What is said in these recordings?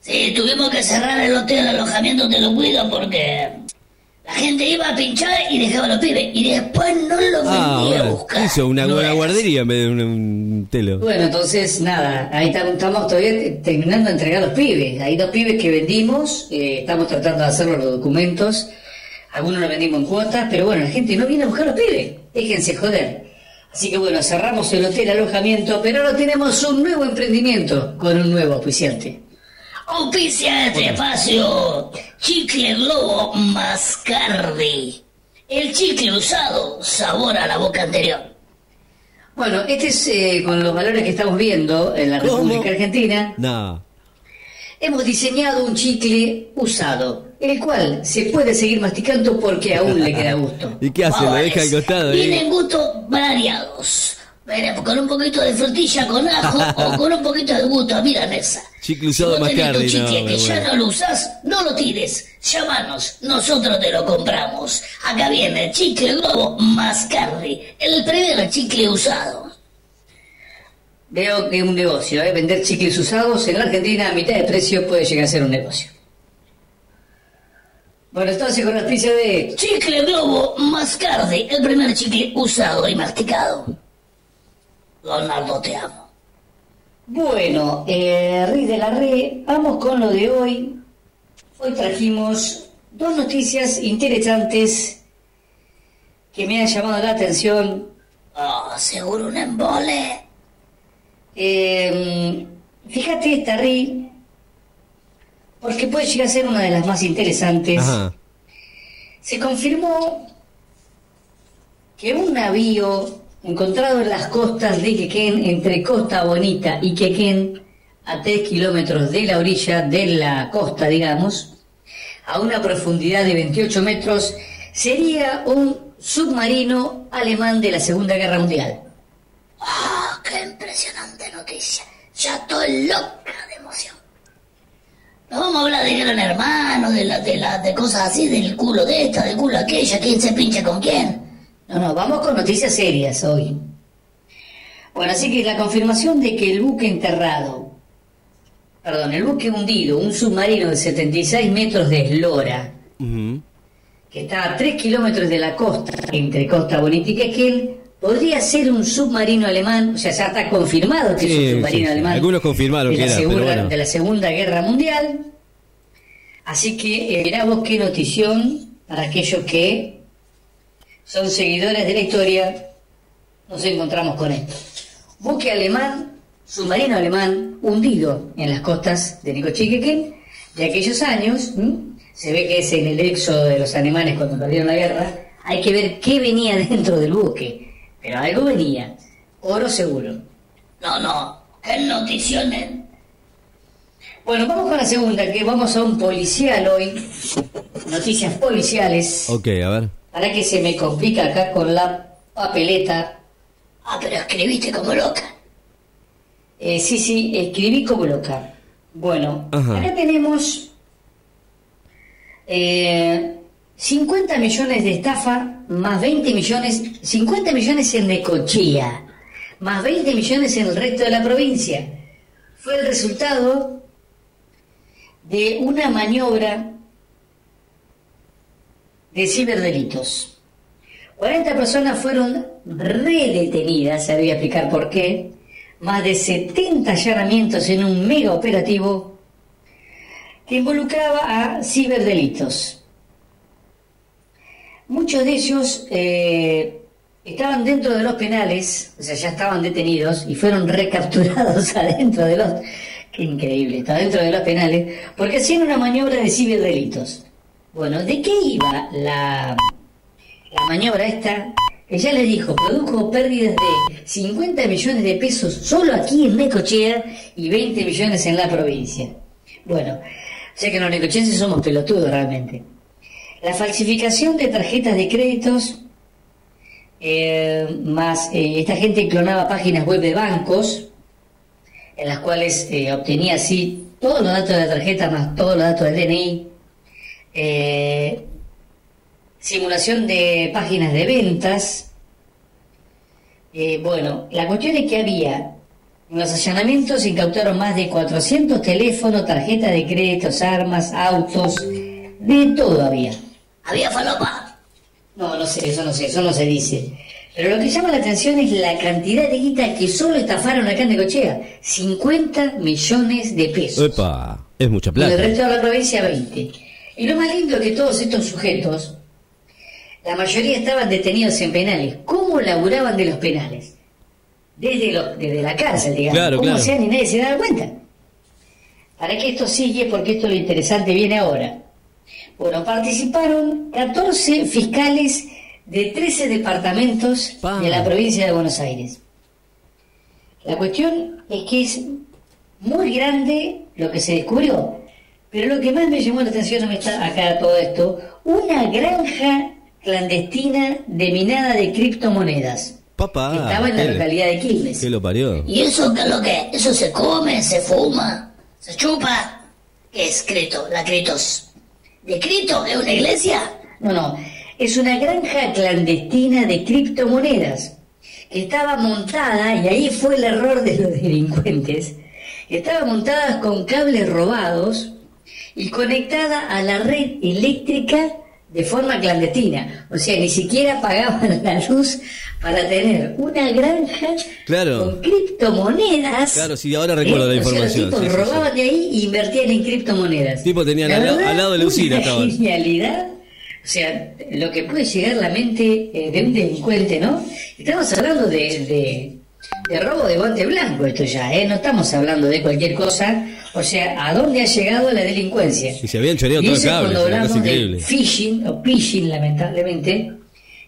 Sí, tuvimos que cerrar el hotel de alojamiento Te lo cuido porque la gente iba a pinchar y dejaba a los pibes y después no los Ah, vendía a bueno. buscar. Hizo una No buena era guardería en vez de un, un telo. Bueno, entonces nada, ahí tam- estamos todavía terminando de entregar los pibes. Hay dos pibes que vendimos, eh, estamos tratando de hacer los documentos. Algunos los vendimos en cuotas, pero bueno, la gente no viene a buscar los pibes. Déjense joder. Así que bueno, cerramos el hotel alojamiento, pero ahora tenemos un nuevo emprendimiento con un nuevo auspiciante. Auspicia este espacio Chicle Globo Mascardi. El chicle usado, sabor a la boca anterior. Bueno, este es eh, con los valores que estamos viendo en la ¿Cómo? República Argentina. No. Hemos diseñado un chicle usado, el cual se puede seguir masticando porque aún le queda gusto. ¿Y qué hace? Lo deja al costado. ahí? Vienen gustos variados. Con un poquito de frutilla con ajo o con un poquito de gusto a milanesa. Chicle usado si tenés tu Mascardi, no, chicle que ya no lo usás, no lo tires. Llámanos, nosotros te lo compramos. Acá viene el chicle globo Mascardi, el primer chicle usado. Veo que es un negocio, ¿eh? vender chicles usados en la Argentina a mitad de precio puede llegar a ser un negocio. Bueno, entonces con la auspicio de... Chicle globo Mascardi, el primer chicle usado y masticado. Leonardo, te amo. Bueno, eh, Riz de la Re, vamos con lo de hoy. Hoy trajimos dos noticias interesantes que me han llamado la atención. Oh, seguro un embole. Eh, fíjate esta, Ri, porque puede llegar a ser una de las más interesantes. Ajá. Se confirmó que un navío encontrado en las costas de Quequén, entre Costa Bonita y Quequén, a 3 kilómetros de la orilla de la costa, digamos, a una profundidad de 28 metros, sería un submarino alemán de la Segunda Guerra Mundial. ¡Ah, qué impresionante noticia! Ya estoy loca de emoción. No vamos a hablar de gran hermano, de, la, de, la, de cosas así, del culo de esta, del culo aquella, quién se pincha con quién. No, no, vamos con noticias serias hoy. Bueno, así que la confirmación de que el buque enterrado, perdón, el buque hundido, un submarino de 76 metros de eslora, que está a 3 kilómetros de la costa, entre Costa Bonita y Quequén, podría ser un submarino alemán, o sea, ya está confirmado que es un submarino sí, alemán. Algunos confirmaron de que la era, pero segunda, bueno. De la Segunda Guerra Mundial. Así que eh, mirá vos qué notición para aquellos que son seguidores de la historia, nos encontramos con esto. Buque alemán, submarino alemán, hundido en las costas de Nicochiquequén de aquellos años. Se ve que es en el éxodo de los alemanes cuando perdieron la guerra. Hay que ver qué venía dentro del buque. Pero algo venía. Oro seguro. No, no, qué noticiones. Bueno, vamos con la segunda, que vamos a un policial hoy. Noticias policiales. Ok, a ver. Para que se me complica acá con la papeleta. Ah, pero escribiste como loca. Eh, sí, sí, escribí como loca. Bueno, Ajá. acá tenemos eh, 50 millones de estafa, más 20 millones, 50 millones en Necochea, más 20 millones en el resto de la provincia. Fue el resultado de una maniobra de ciberdelitos. 40 personas fueron redetenidas, se voy a explicar por qué, más de 70 allanamientos en un mega operativo que involucraba a ciberdelitos. Muchos de ellos eh, estaban dentro de los penales, o sea, ya estaban detenidos y fueron recapturados adentro de los... Qué increíble, está dentro de los penales, porque hacían una maniobra de ciberdelitos. Bueno, ¿de qué iba la, la maniobra esta? Que ya les dijo, produjo pérdidas de 50 millones de pesos solo aquí en Necochea y 20 millones en la provincia. Bueno, sea que los necochenses somos pelotudos realmente. La falsificación de tarjetas de créditos, eh, más eh, esta gente clonaba páginas web de bancos, en las cuales eh, obtenía así todos los datos de la tarjeta más todos los datos del DNI, eh, simulación de páginas de ventas. Eh, bueno, la cuestión es que había En los allanamientos se incautaron más de 400 teléfonos, tarjetas de créditos, armas, autos, de todo había. Había falopa. No, no sé, eso no sé, eso no se dice. Pero lo que llama la atención es la cantidad de guita que solo estafaron acá en Necochea. 50 millones de pesos. Epa, es mucha Y el plata. resto de la provincia 20. Y lo más lindo es que todos estos sujetos, la mayoría estaban detenidos en penales. ¿Cómo laburaban de los penales? Desde, lo- desde la cárcel, digamos. Claro, ¿Cómo claro. y nadie se daba cuenta? Para que esto sigue, porque esto lo interesante viene ahora. Bueno, participaron 14 fiscales de 13 departamentos Pa. de la provincia de Buenos Aires. La cuestión es que es muy grande lo que se descubrió. Pero lo que más me llamó la atención no está acá todo esto, una granja clandestina de minada de criptomonedas. Papá. estaba en la ¿qué le- localidad de Quilmes. ¿Qué lo parió? ¿Y eso qué es lo que? ¿Eso se come, se fuma, se chupa? ¿Qué es Crito? La Critos. ¿De Crito? ¿Es una iglesia? No, no, es una granja clandestina de criptomonedas que estaba montada, y ahí fue el error de los delincuentes, estaba montada con cables robados y conectada a la red eléctrica de forma clandestina. O sea, ni siquiera pagaban la luz para tener una granja Claro. con criptomonedas. Claro, sí, ahora recuerdo la O sea, información, Los tipos sí, sí, robaban de ahí y invertían en criptomonedas. Tipo, tenían La al lado- verdad, al lado de la usina una genialidad. O sea, lo que puede llegar a la mente eh, de un delincuente, ¿no? Estamos hablando de, de, de robo de guante blanco esto ya, ¿eh? No estamos hablando de cualquier cosa. O sea, ¿a dónde ha llegado la delincuencia? Y se habían choreado todo el cable, cuando hablamos de phishing o phishing, lamentablemente,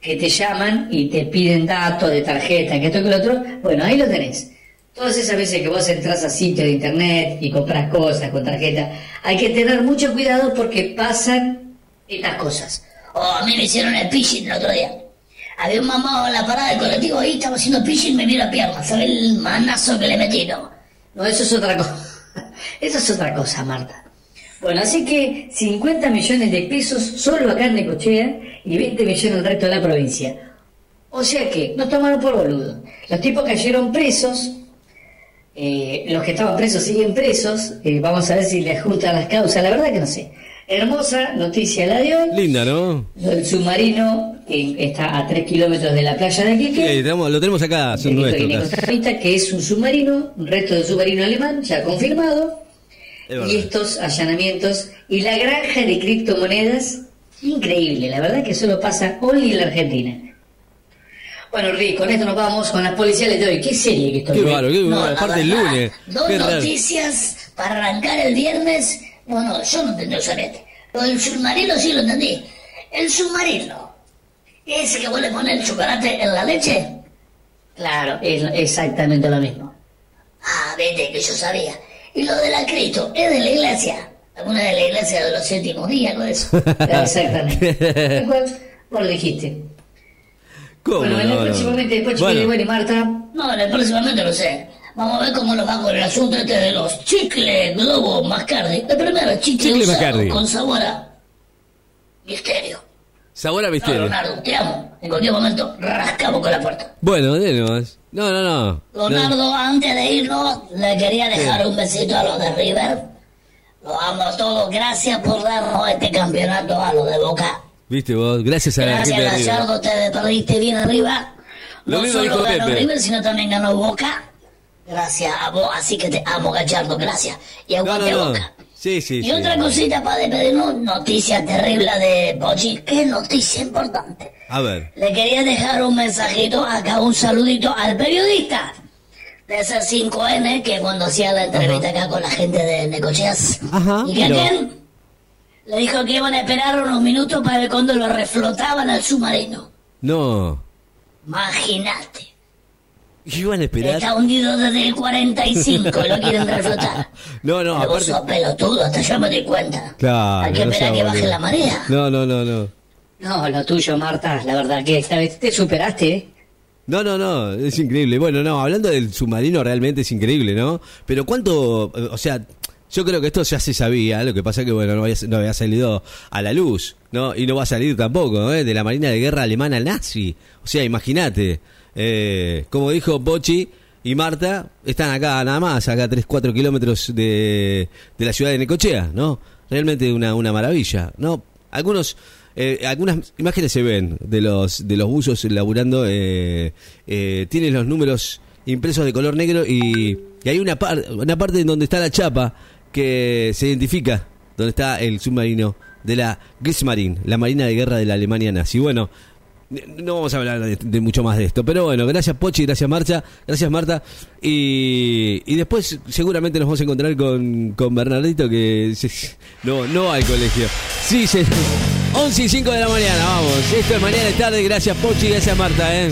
que te llaman y te piden datos de tarjeta, que esto que lo otro. Bueno, ahí lo tenés. Todas esas veces que vos entras a sitios de internet y compras cosas con tarjeta, hay que tener mucho cuidado porque pasan estas cosas. Oh, a mí me hicieron el phishing el otro día. Había un mamado en la parada del colectivo ahí, estaba haciendo phishing, me vio la pierna. ¿Sabes el manazo que le metí, no? No, eso es otra cosa. Eso es otra cosa, Marta. Bueno, así que 50 millones de pesos solo acá en Necochea y 20 millones el resto de la provincia. O sea que, no tomaron por boludo. Los tipos cayeron presos, eh, los que estaban presos siguen presos, eh, vamos a ver si les juntan las causas, la verdad que no sé. Hermosa noticia la de hoy. Linda, ¿no? Del submarino que está a 3 kilómetros de la playa de Sí, Quique. tenemos- lo tenemos acá, son El nuestros. Que es un submarino, un resto de submarino alemán, ya confirmado. Es. Y estos allanamientos y la granja de criptomonedas, increíble, la verdad que solo pasa hoy en la Argentina. Bueno, Rick, con esto nos vamos con las policiales de hoy. Qué serie que estoy. Qué bárbaro, qué la Aparte el lunes. Dos raro. noticias para arrancar el viernes. No, no, yo no entendí el sorete. Lo del submarino sí lo entendí. El submarino. Ese que vos le pones el chocolate en la leche. Claro, es exactamente lo mismo. Ah, vete, que yo sabía. Y lo del Cristo, es de la iglesia. Alguna de la iglesia de los séptimos días, algo de eso. Exactamente. Cual, Vos lo dijiste. ¿Cómo? Bueno, en el no, próximamente, después Bueno, bueno y Marta. No, en el próximamente no sé. Vamos a ver cómo nos va con el asunto este de los chicle globo mascardi. El primero, chicle, Chicle Mascardi. con sabor a misterio. sabor a No, misterio. Leonardo, te amo. En cualquier momento rascamos con la puerta. Bueno, denos. No, no, no. Leonardo, No. antes de irnos, le quería dejar un besito a los de River. Los amo a todos. Gracias por darnos este campeonato a los de Boca. Viste vos, gracias a la Gracias, gente de River. Gallardo, te perdiste bien arriba. Lo No mismo solo dijo ganó Pepe. River, sino también ganó Boca. Gracias a vos, así que te amo, Gallardo, gracias. Y aguante no, no. Boca. Sí, sí, Y sí. otra cosita para despedirnos, noticia terrible de Pochi. ¿Qué noticia importante? A ver. Le quería dejar un mensajito acá, un saludito al periodista de ese 5N que cuando hacía la entrevista acá con la gente de Necocheas. Ajá, y que aquel le dijo que iban a esperar unos minutos para ver cuando lo reflotaban al submarino. No. Imagínate. Iban a esperar. Está hundido desde el 45, lo quieren reflotar. No, no, Pero vos aparte. sos pelotudo, hasta yo me di cuenta. Claro. Hay que no esperar que baje la marea. No, no, no, no. No, lo tuyo, Marta, la verdad que esta vez te superaste, ¿eh? No, no, no, es increíble. Bueno, no, hablando del submarino realmente es increíble, ¿no? Pero cuánto, o sea, yo creo que esto ya se sabía, lo que pasa que, bueno, no había, no había salido a la luz, ¿no? Y no va a salir tampoco, ¿eh? De la Marina de Guerra Alemana nazi. O sea, imagínate, eh, como dijo Pochi, y Marta están acá nada más, acá a 3, 4 kilómetros de, de la ciudad de Necochea, ¿no? Realmente una, una maravilla, ¿no? Algunos, eh, algunas imágenes se ven de los, de los buzos laburando, eh, eh, tienen los números impresos de color negro y, y hay una, par- una parte en donde está la chapa que se identifica, donde está el submarino de la Kriegsmarine, la marina de guerra de la Alemania nazi. Bueno, no vamos a hablar de, de mucho más de esto, pero bueno, gracias Pochi, gracias Marcha, gracias Marta. Y, y después seguramente nos vamos a encontrar con, con Bernardito que no, no al colegio. Sí, se, 11 y 5 de la mañana, vamos. Esto es mañana y tarde, gracias Pochi, gracias Marta. ¿eh?